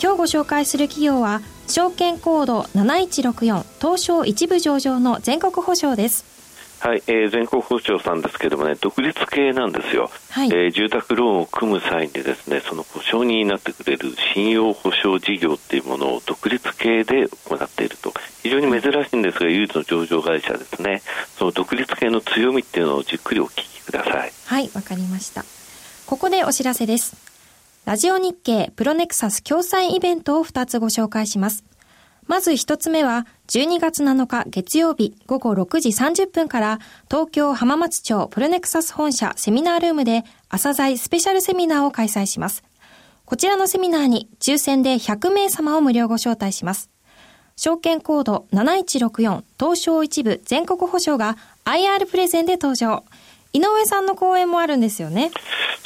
今日ご紹介する企業は証券コード7164東証一部上場の全国保証ですはい、えー、全国保証さんですけれどもね、独立系なんですよ。はい、えー、住宅ローンを組む際にですね、その保証人になってくれる信用保証事業っていうものを独立系で行っていると。非常に珍しいんですが、唯一の上場会社ですね。その独立系の強みっていうのをじっくりお聞きください。はい、わかりました。ここでお知らせです。ラジオ日経プロネクサス共催イベントを2つご紹介します。まず1つ目は、12月7日月曜日午後6時30分から東京浜松町プロネクサス本社セミナールームで朝鮮スペシャルセミナーを開催します。こちらのセミナーに抽選で100名様を無料ご招待します。証券コード7164東証一部全国保証が IR プレゼンで登場。井上さんの講演もあるんですよね？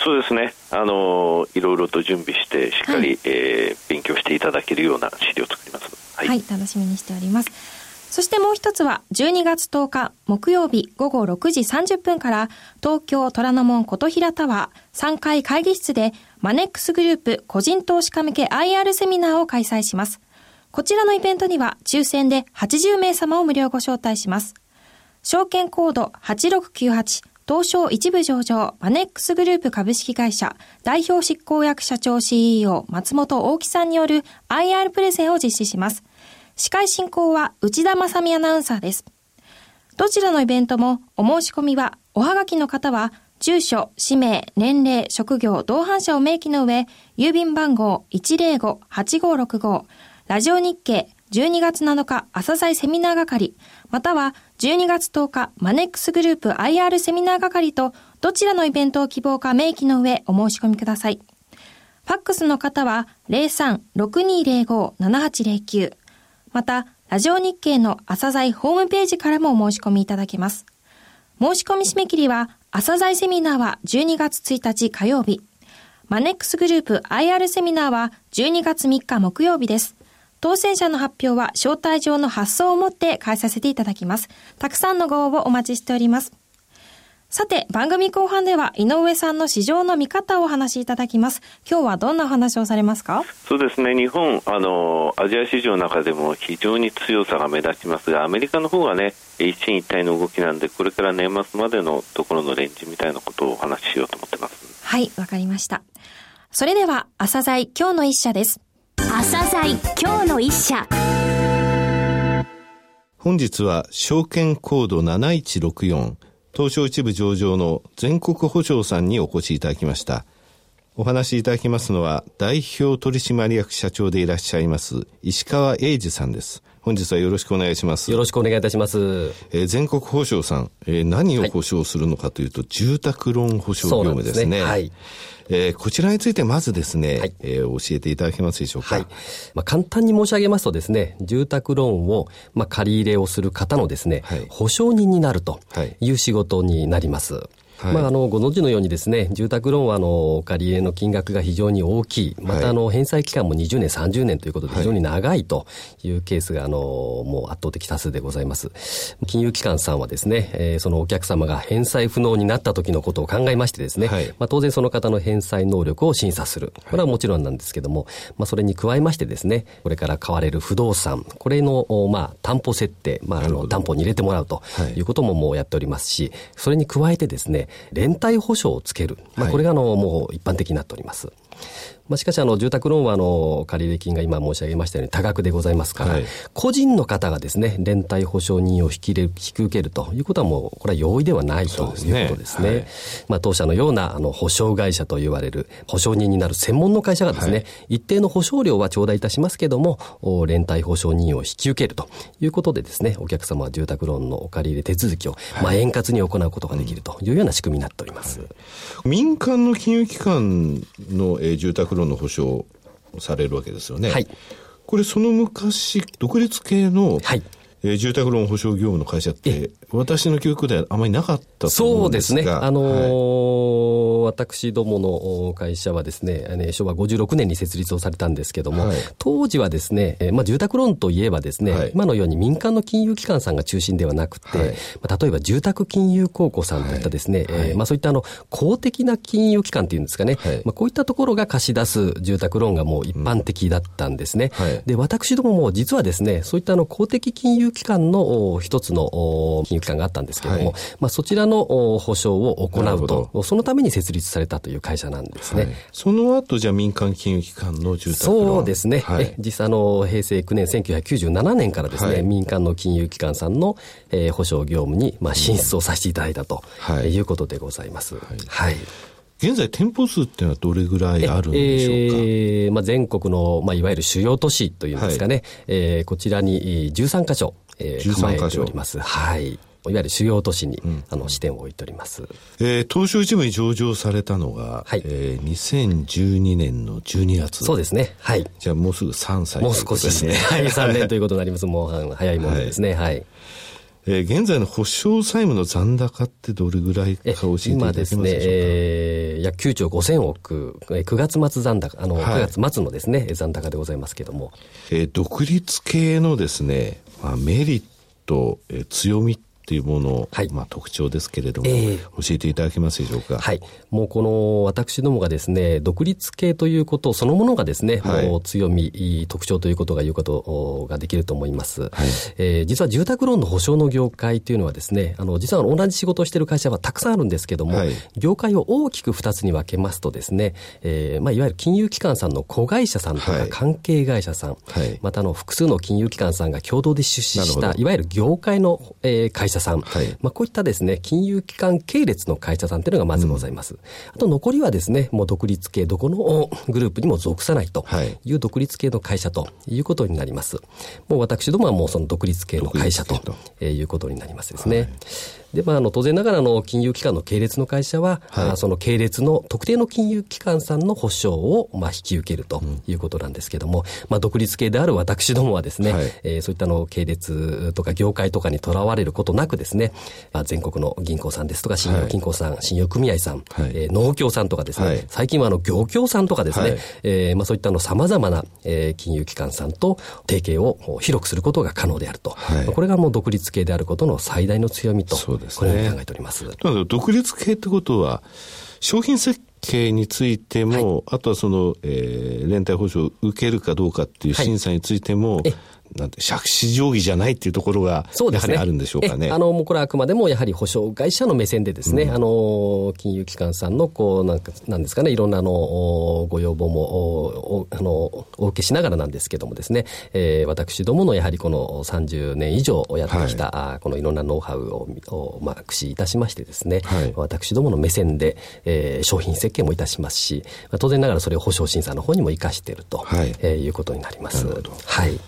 そうですね。あのいろいろと準備してしっかり、はい、えー、勉強していただけるような資料を作ります。はい、はい、楽しみにしております。そしてもう一つは12月10日木曜日午後6時30分から東京虎ノ門琴平タワー3階会議室でマネックスグループ個人投資家向け IR セミナーを開催します。こちらのイベントには抽選で80名様を無料ご招待します。証券コード8698東証一部上場マネックスグループ株式会社代表執行役社長 CEO 松本大木さんによる IR プレゼンを実施します。司会進行は内田正美アナウンサーです。どちらのイベントもお申し込みはおはがきの方は住所、氏名、年齢、職業、同伴者を明記の上、郵便番号105-8565、ラジオ日経12月7日朝鮮セミナー係、または12月10日マネックスグループ IR セミナー係とどちらのイベントを希望か明記の上お申し込みください。ファックスの方は03-6205-7809また、ラジオ日経の朝鮮ホームページからもお申し込みいただけます。申し込み締め切りは朝鮮セミナーは12月1日火曜日。マネックスグループ IR セミナーは12月3日木曜日です。当選者の発表は招待状の発送をもって返させていただきます。たくさんのご応募お待ちしております。さて、番組後半では井上さんの市場の見方をお話しいただきます。今日はどんなお話をされますか？そうですね、日本、あの、アジア市場の中でも非常に強さが目立ちますが、アメリカの方がね、一進一退の動きなんで、これから年末までのところのレンジみたいなことをお話ししようと思ってます。はい、わかりました。それでは、朝鮮今日の一社です。朝鮮今日の一社。本日は証券コード7164東証一部上場の全国保証さんにお越しいただきました。お話しいただきますのは代表取締役社長でいらっしゃいます石川英二さんです本日はよろしくお願いします。よろしくお願いいたします。えー、全国保証さん、えー、何を保証するのかというと、はい、住宅ローン保証業務ですね。すねはい。えー、こちらについてまずですね、はい、えー、教えていただけますでしょうか。はい。まあ、簡単に申し上げますとですね、住宅ローンを、まあ、借り入れをする方のですね、はい、保証人になるという仕事になります。はい、まあ、あの、ご存知のようにですね、住宅ローンは、あの、お借り入れの金額が非常に大きい。また、あの、返済期間も20年、30年ということで非常に長いというケースが、あの、もう圧倒的多数でございます。金融機関さんはですね、えー、そのお客様が返済不能になった時のことを考えましてですね、はい、まあ、当然その方の返済能力を審査する。これはもちろんなんですけども、まあ、それに加えましてですね、これから買われる不動産、これの、まあ、担保設定、まあ、あの、担保に入れてもらうということももうやっておりますし、それに加えてですね、連帯保証をつける。まあ、これがあの、もう一般的になっております。まあ、しかしあの住宅ローンはあの借入金が今申し上げましたように多額でございますから、はい、個人の方がですね連帯保証人を引き引き受けるということはもうこれは容易ではないということですね。すね。はい、まあ、当社のようなあの保証会社と言われる保証人になる専門の会社がですね、はい、一定の保証料は頂戴いたしますけれども連帯保証人を引き受けるということでですねお客様は住宅ローンのお借り入れ手続きを、まあ、円滑に行うことができるというような仕組みになっております。民間の金融機関の、えー、住宅ローンの保証されるわけですよね。はい。これその昔、独立系の、はいえー、住宅ローン保証業務の会社って、私の記憶ではあまりなかったそうですね。あのーはい、私どもの会社はですね、昭和56年に設立をされたんですけども、はい、当時はですね、まあ、住宅ローンといえばですね、はい、今のように民間の金融機関さんが中心ではなくて、まあ、例えば住宅金融公庫さんといったですね、えー、まあ、そういったあの公的な金融機関っていうんですかね、まあ、こういったところが貸し出す住宅ローンがもう一般的だったんですね。うん、で、私どもも実はですね、そういったあの公的金融機関の一つの金融機関があったんですけれども、はい、まあ、そちらの保証を行うと、そのために設立されたという会社なんですね。はい、その後、じゃあ民間金融機関の住宅そうですね。はい、実際の平成9年1997年からですね、民間の金融機関さんの、えー、保証業務に、まあ、進出をさせていただいたと、い、うことでございます。はい。現在、店舗数っていうのはどれぐらいあるんでしょうか、えーまあ、全国の、まあ、いわゆる主要都市というんですかね、はい、えー、こちらに13箇所、えー、構えております。はい。いわゆる主要都市に、うん、あの支店を置いております。えー、東証一部に上場されたのが、はいえー、2012年の12月。そうですね。はい。じゃあもうすぐ3歳もう少しですね。はい、3年ということになります。もう早いものですね。はい、はいえー、現在の保証債務の残高ってどれぐらいか教えていただけますでしょうか？今ですね、えー、約9兆5000億、9月末残高、あの、はい、9月末のですね、残高でございますけれども。えー、独立系のですね、まあ、メリット、えー、強みっていうもの、はい、まあ、特徴ですけれども、えー、教えていただけますでしょうか？はい。もうこの私どもがですね、独立系ということそのものがですね、はい、もう強み、特徴ということが言うことができると思います。はい、えー、実は住宅ローンの保証の業界というのはですね、あの、実は同じ仕事をしている会社はたくさんあるんですけども、はい、業界を大きく二つに分けますとですね、えー、まあ、いわゆる金融機関さんの子会社さんとか関係会社さん、はい、またあの、複数の金融機関さんが共同で出資した、いわゆる業界の、えー、会社さん、はい、まあ、こういったですね、金融機関系列の会社さんというのがまずございます。うん、あと残りはですね、もう独立系、どこのグループにも属さないという独立系の会社ということになります。もう私どもはもうその独立系の会社ということになりますですね。はいで、まあ、あの、当然ながらの金融機関の系列の会社は、はい、その系列の特定の金融機関さんの保証を、まあ、引き受けるということなんですけれども、うん、まあ、独立系である私どもはですね、はい、えー、そういったの系列とか業界とかにとらわれることなくですね、まあ、全国の銀行さんですとか、信用金庫さん、はい、信用組合さん、はい、えー、農協さんとかですね、はい、最近はあの、業協さんとかですね、はい、えー、まあ、そういったの様々な、えー、金融機関さんと提携を広くすることが可能であると。はい、これがもう独立系であることの最大の強みと、ですね、考えております。ります。独立系ってことは、商品設計についても、はい、あとはその、えー、連帯保証を受けるかどうかっていう審査についても、はいなんて、借子定規じゃないっていうところが、やはりあるんでしょうかね。あの、もうこれはあくまでもやはり保証会社の目線でですね、うん、あの、金融機関さんの、こう、なんか、なんですかね、いろんな、あの、ご要望も、お、あの、お受けしながらなんですけどもですね、えー、私どものやはりこの30年以上やってきた、はい、このいろんなノウハウを、をまあ、駆使いたしましてですね、はい、私どもの目線で、えー、商品設計もいたしますし、当然ながらそれを保証審査の方にも生かしていると、はい、えー、いうことになります。はい。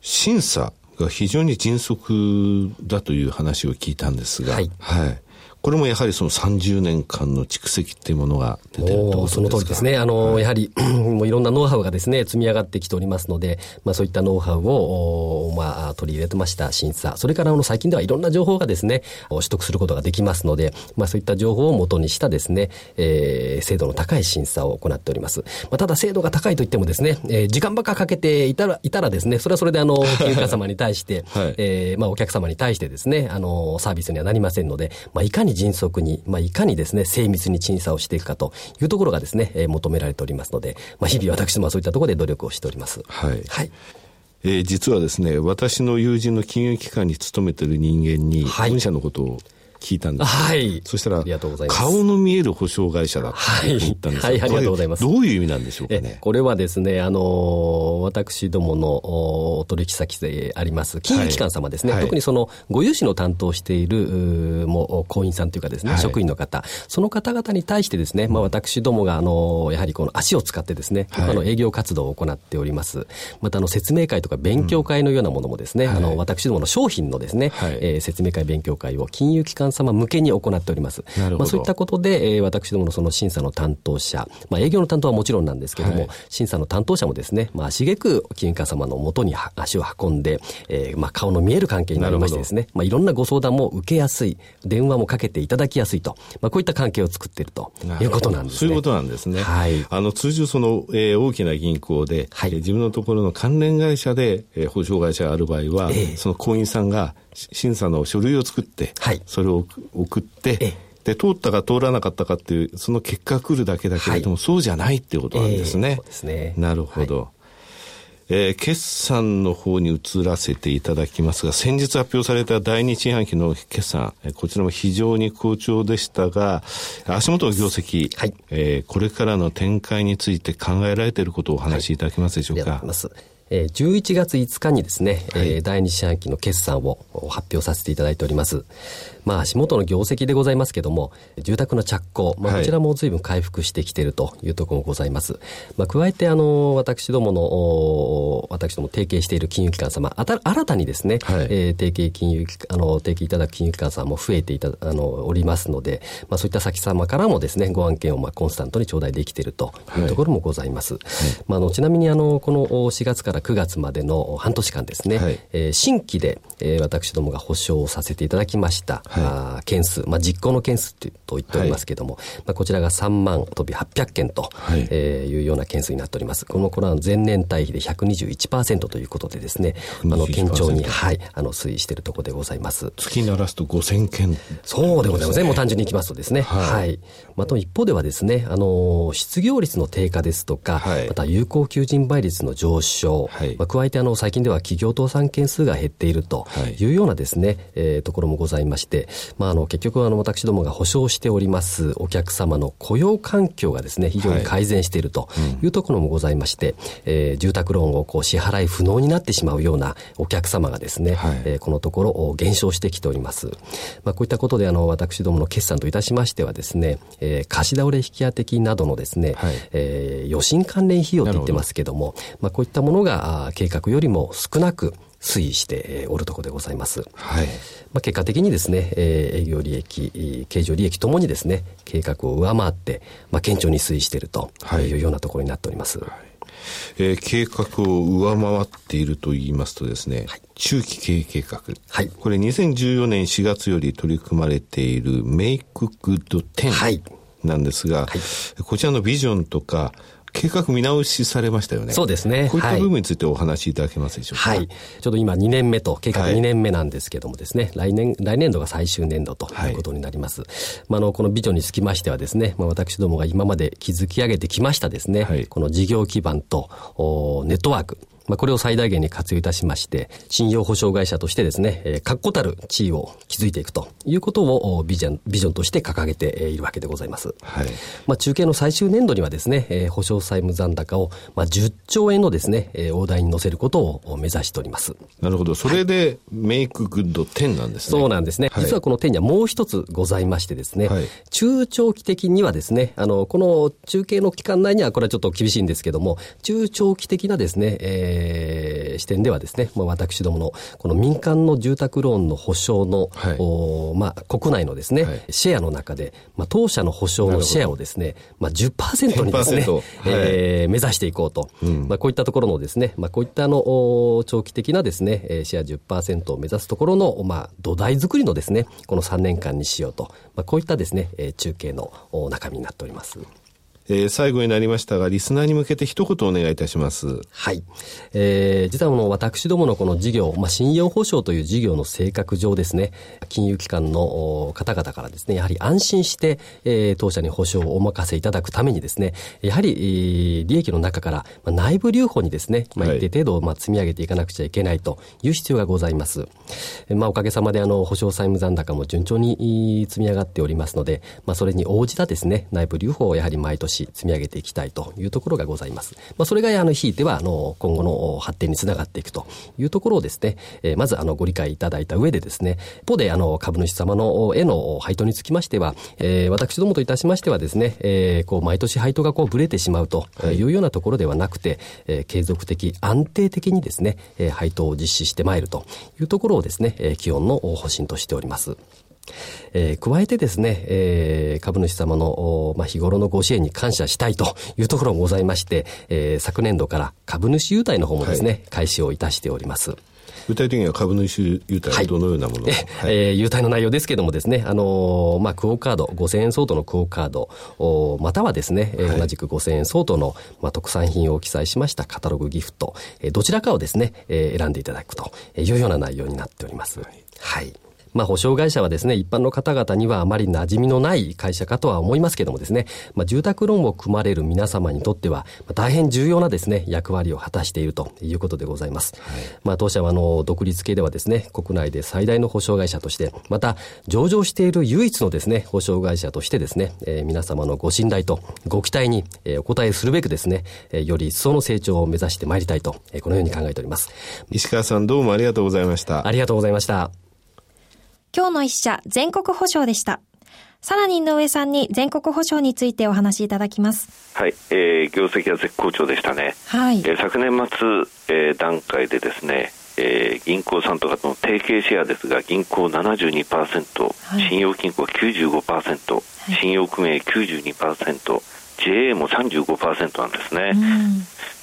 審査が非常に迅速だという話を聞いたんですが、はい、はい、これもやはりその30年間の蓄積っていうものが出てるとその通りですね。あの、はい、やはり、もういろんなノウハウがですね、積み上がってきておりますので、まあそういったノウハウを、まあ取り入れてました審査。それからあの最近ではいろんな情報がですね、取得することができますので、まあそういった情報を元にしたですね、えー、精度の高い審査を行っております。まあただ精度が高いといってもですね、えー、時間ばっかかけていたら、いたらですね、それはそれであの、金融家様に対して、はい、えー、まあお客様に対してですね、あの、サービスにはなりませんので、まあいかに迅速に、まあ、いかにですね、精密に審査をしていくかというところがですね、えー、求められておりますので、まあ、日々私もそういったところで努力をしております。はい。はい。えー、実はですね、私の友人の金融機関に勤めている人間に、本社のことを聞いたんです。はい。そしたら、顔の見える保証会社だって言ったんですはい、はい、ありがとうございます。どういう意味なんでしょうかね？これはですね、あの、私どもの取引先であります、金融機関様ですね、はい、特にその、ご融資の担当している、もう、行員さんというかですね、はい、職員の方、その方々に対してですね、まあ私どもが、あの、やはりこの足を使ってですね、はい、あの営業活動を行っております。また、あの、説明会とか勉強会のようなものもですね、うん、あの、私どもの商品のですね、はい、えー、説明会勉強会を金融機関関様向けに行っております。まあ、そういったことで、えー、私どものその審査の担当者、まあ、営業の担当はもちろんなんですけども、はい、審査の担当者もですね、まあ、足げく金融機関様のもとに足を運んで、えー、まあ、顔の見える関係になりましてですね、まあ、いろんなご相談も受けやすい、電話もかけていただきやすいと、まあ、こういった関係を作っているということなんですね。そういうことなんですね。はい。あの、通常その、えー、大きな銀行で、はい、自分のところの関連会社で、えー、保証会社がある場合は、えー、その行員さんが審査の書類を作って、はい、それを送って、えーで、通ったか通らなかったかっていう、その結果が来るだけだけれども、はい、そうじゃないっていうことなんですね。えー、そうですね。なるほど。はいえー、決算の方に移らせていただきますが、先日発表された第二四半期の決算、こちらも非常に好調でしたが、足元の業績、はい、えー、これからの展開について考えられていることをお話しいただけますでしょうか？はいえー、11月5日にですね、はい、えー、第二四半期の決算を発表させていただいております。まあ、足元の業績でございますけども、住宅の着工、まあ、こちらも随分回復してきているというところもございます。まあ、加えて、あの、私どもの、私ども提携している金融機関様、あた新たにですね、はい、えー、提携金融、あの、提携いただく金融機関さんも増えていた、あの、おりますので、まあ、そういった先様からもですね、ご案件を、まあ、コンスタントに頂戴できているというところもございます。はい、まあ、あの、ちなみに、あの、この4月から9月までの半年間ですね、はい、えー、新規で、えー、私どもが保証をさせていただきました、はい、あ件数、まあ、実行の件数と言っておりますけれども、はい、まあ、こちらが3万飛び800件と、はい。えー、いうような件数になっております。このこれは前年対比で121%ということでですね、あの、堅調に、はい、あの、推移しているところでございます。月ならすと5000件、そうでございますね。もう単純にいきますとですね。はい。はい、また一方ではですね、あの、失業率の低下ですとか、はい、また有効求人倍率の上昇、はい、まあ、加えてあの、最近では企業倒産件数が減っているとい。うようなですね、はい、えー、ところもございまして、まあ、あの、結局あの私どもが保証しておりますお客様の雇用環境がですね非常に改善しているというところもございまして、はいうん、えー、住宅ローンをこう支払い不能になってしまうようなお客様がですね、はい、えー、このところ減少してきております。まあ、こういったことであの私どもの決算といたしましてはですね、えー、貸し倒れ引き当て金などのですね、はい、えー、余震関連費用と言ってますけども、まあ、こういったものが計画よりも少なく推移しておるところでございます。はい。まあ、結果的にですね、えー、営業利益、経常利益ともにですね、計画を上回って、まあ、堅調に推移しているというようなところになっております。はい、えー、計画を上回っていると言いますとですね、はい、中期経営計画。はい。これ2014年4月より取り組まれているメイクグッド10なんですが、はい、こちらのビジョンとか、計画見直しされましたよね。そうですね。こういった部分についてお話しいただけますでしょうか？はい。ちょうど今2年目と、計画2年目なんですけどもですね、はい、来年、来年度が最終年度ということになります。はい、まあ、あの、このビジョンにつきましてはですね、まあ、私どもが今まで築き上げてきましたですね、はい、この事業基盤と、おネットワーク、まあ、これを最大限に活用いたしまして、信用保証会社としてですね、えー、確固たる地位を築いていくということをビジョン、ビジョンとして掲げているわけでございます。はい。まあ、中継の最終年度にはですね、えー、保証債務残高を、まあ、10兆円のですね、えー、大台に乗せることを目指しております。なるほど。それで、メイクグッド10なんですね。そうなんですね。はい、実はこの10にはもう一つございましてですね、はい、中長期的にはですね、あの、この中継の期間内にはこれはちょっと厳しいんですけども、中長期的なですね、えー、視点ではですね、まあ、私どものこの民間の住宅ローンの保証の、はい、おまあ、国内のですね、はい、シェアの中で、まあ、当社の保証のシェアをですね、まあ、10%にですね、はい、えー、目指していこうと、うん、まあ、こういったところのですね、まあ、こういったあの長期的なですね、シェア10%を目指すところの、まあ、土台作りのですね、この3年間にしようと、まあ、こういったですね、中継の中身になっております。えー、最後になりましたが、リスナーに向けて一言お願いいたします。はい。えー、実はこの私どものこの事業、まあ、信用保証という事業の性格上ですね、金融機関の方々からですね、やはり安心して、えー、当社に保証をお任せいただくためにですね、やはり、えー、利益の中から、まあ、内部留保にですね、まあ、一定程度、まあ、積み上げていかなくちゃいけないという必要がございます。まあ、おかげさまで、あの、保証債務残高も順調に積み上がっておりますので、まあ、それに応じたですね、内部留保をやはり毎年し積み上げていきたいというところがございます。まあ、それがあのひいてはあの今後の発展につながっていくというところをですね、えー、まずあのご理解いただいた上でですね、一方であの株主様のへの配当につきましては、えー、私どもといたしましてはですね、えー、こう毎年配当がこうブレてしまうというようなところではなくて、えー、継続的安定的にですね、えー、配当を実施してまいるというところをですね、えー、基本の方針としております。えー、加えてですね、えー、株主様の、まあ、日頃のご支援に感謝したいというところもございまして、えー、昨年度から株主優待の方もですね、はい、開始をいたしております。具体的には株主優待はどのようなもの、はい、はい、えー、優待の内容ですけれどもですね、あのー、まあ、クオカード、5000円相当のクオカード、おまたはですね、はい、同じく5000円相当の、まあ、特産品を記載しましたカタログギフト、えー、どちらかをですね、えー、選んでいただくというような内容になっております。はい、はいまあ、保証会社はですね、一般の方々にはあまり馴染みのない会社かとは思いますけどもですね、まあ、住宅ローンを組まれる皆様にとっては、大変重要なですね、役割を果たしているということでございます。はい、まあ、当社はあの、独立系ではですね、国内で最大の保証会社として、また、上場している唯一のですね、保証会社としてですね、えー、皆様のご信頼とご期待に、えー、お答えするべくですね、えー、より一層の成長を目指してまいりたいと、えー、このように考えております。石川さんどうもありがとうございました。ありがとうございました。今日の一社全国保証でした。さらに井上さんに全国保証についてお話しいただきます。はい、えー、業績は絶好調でしたね。はい。えー、昨年末、えー、段階でですね、えー、銀行さんとかとの提携シェアですが、銀行72%、はい、信用金庫95%、はい、信用組合92%、JA も35%なんですね。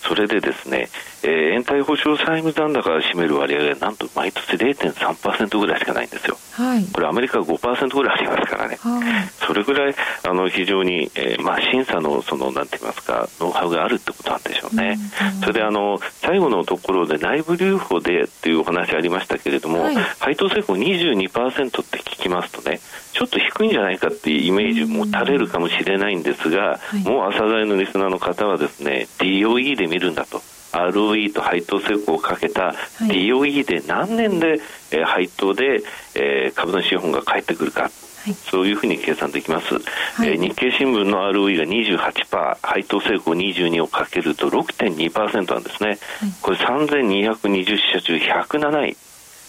それでですね、えー、延滞保証債務残高が占める割合がなんと毎年0.3%ぐらいしかないんですよ。はい、これアメリカは5%ぐらいありますからね。はい、それぐらいあの非常に、えー、まあ審査のそのなんて言いますかノウハウがあるってことなんでしょうね。うん、それであの最後のところで内部留保でっていうお話ありましたけれども、はい、配当成功22%って聞きますとね、ちょっと低いんじゃないかっていうイメージを持たれるかもしれないんですが、もう朝鮮のリスナーの方はですね DOE で見るんだと。ROE と配当成功をかけた DOE で何年で、えー、配当で、えー、株主資本が返ってくるか、はい、そういうふうに計算できます、はい、えー、日経新聞の ROE が28%配当成功22をかけると6.2%なんですね、はい、これ3220社中107位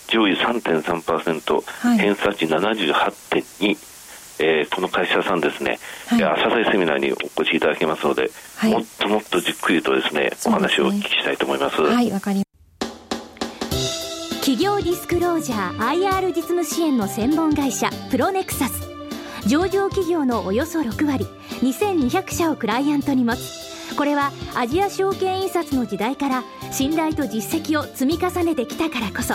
上位3.3%、はい、偏差値78.2えー、この会社さんですね、はい、朝鮮セミナーにお越しいただけますので、はい、もっともっとじっくりとですね、お話をお聞きしたいと思います。はい、わかり企業ディスクロージャー IR 実務支援の専門会社プロネクサス。上場企業のおよそ6割。2200社をクライアントに持つ。これはアジア証券印刷の時代から信頼と実績を積み重ねてきたからこそ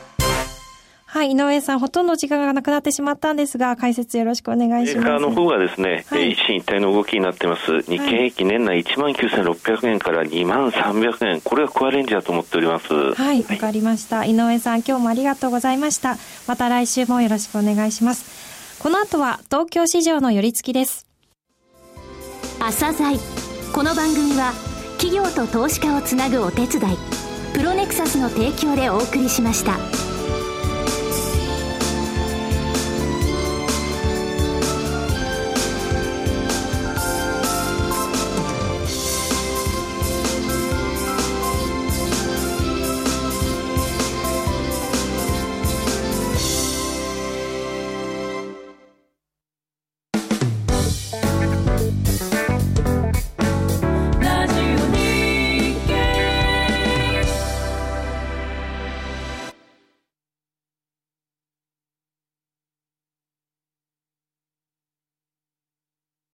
はい、井上さん、ほとんど時間がなくなってしまったんですが、解説よろしくお願いします。メーカーの方がですね、はい、一進一退の動きになってます。日経平均年内1万9600円から2万300円、これがコアレンジだと思っております。はい、わ、かりました。井上さん、今日もありがとうございました。また来週もよろしくお願いします。この後は、東京市場の寄り付きです。朝鮮この番組は、企業と投資家をつなぐお手伝い、プロネクサスの提供でお送りしました。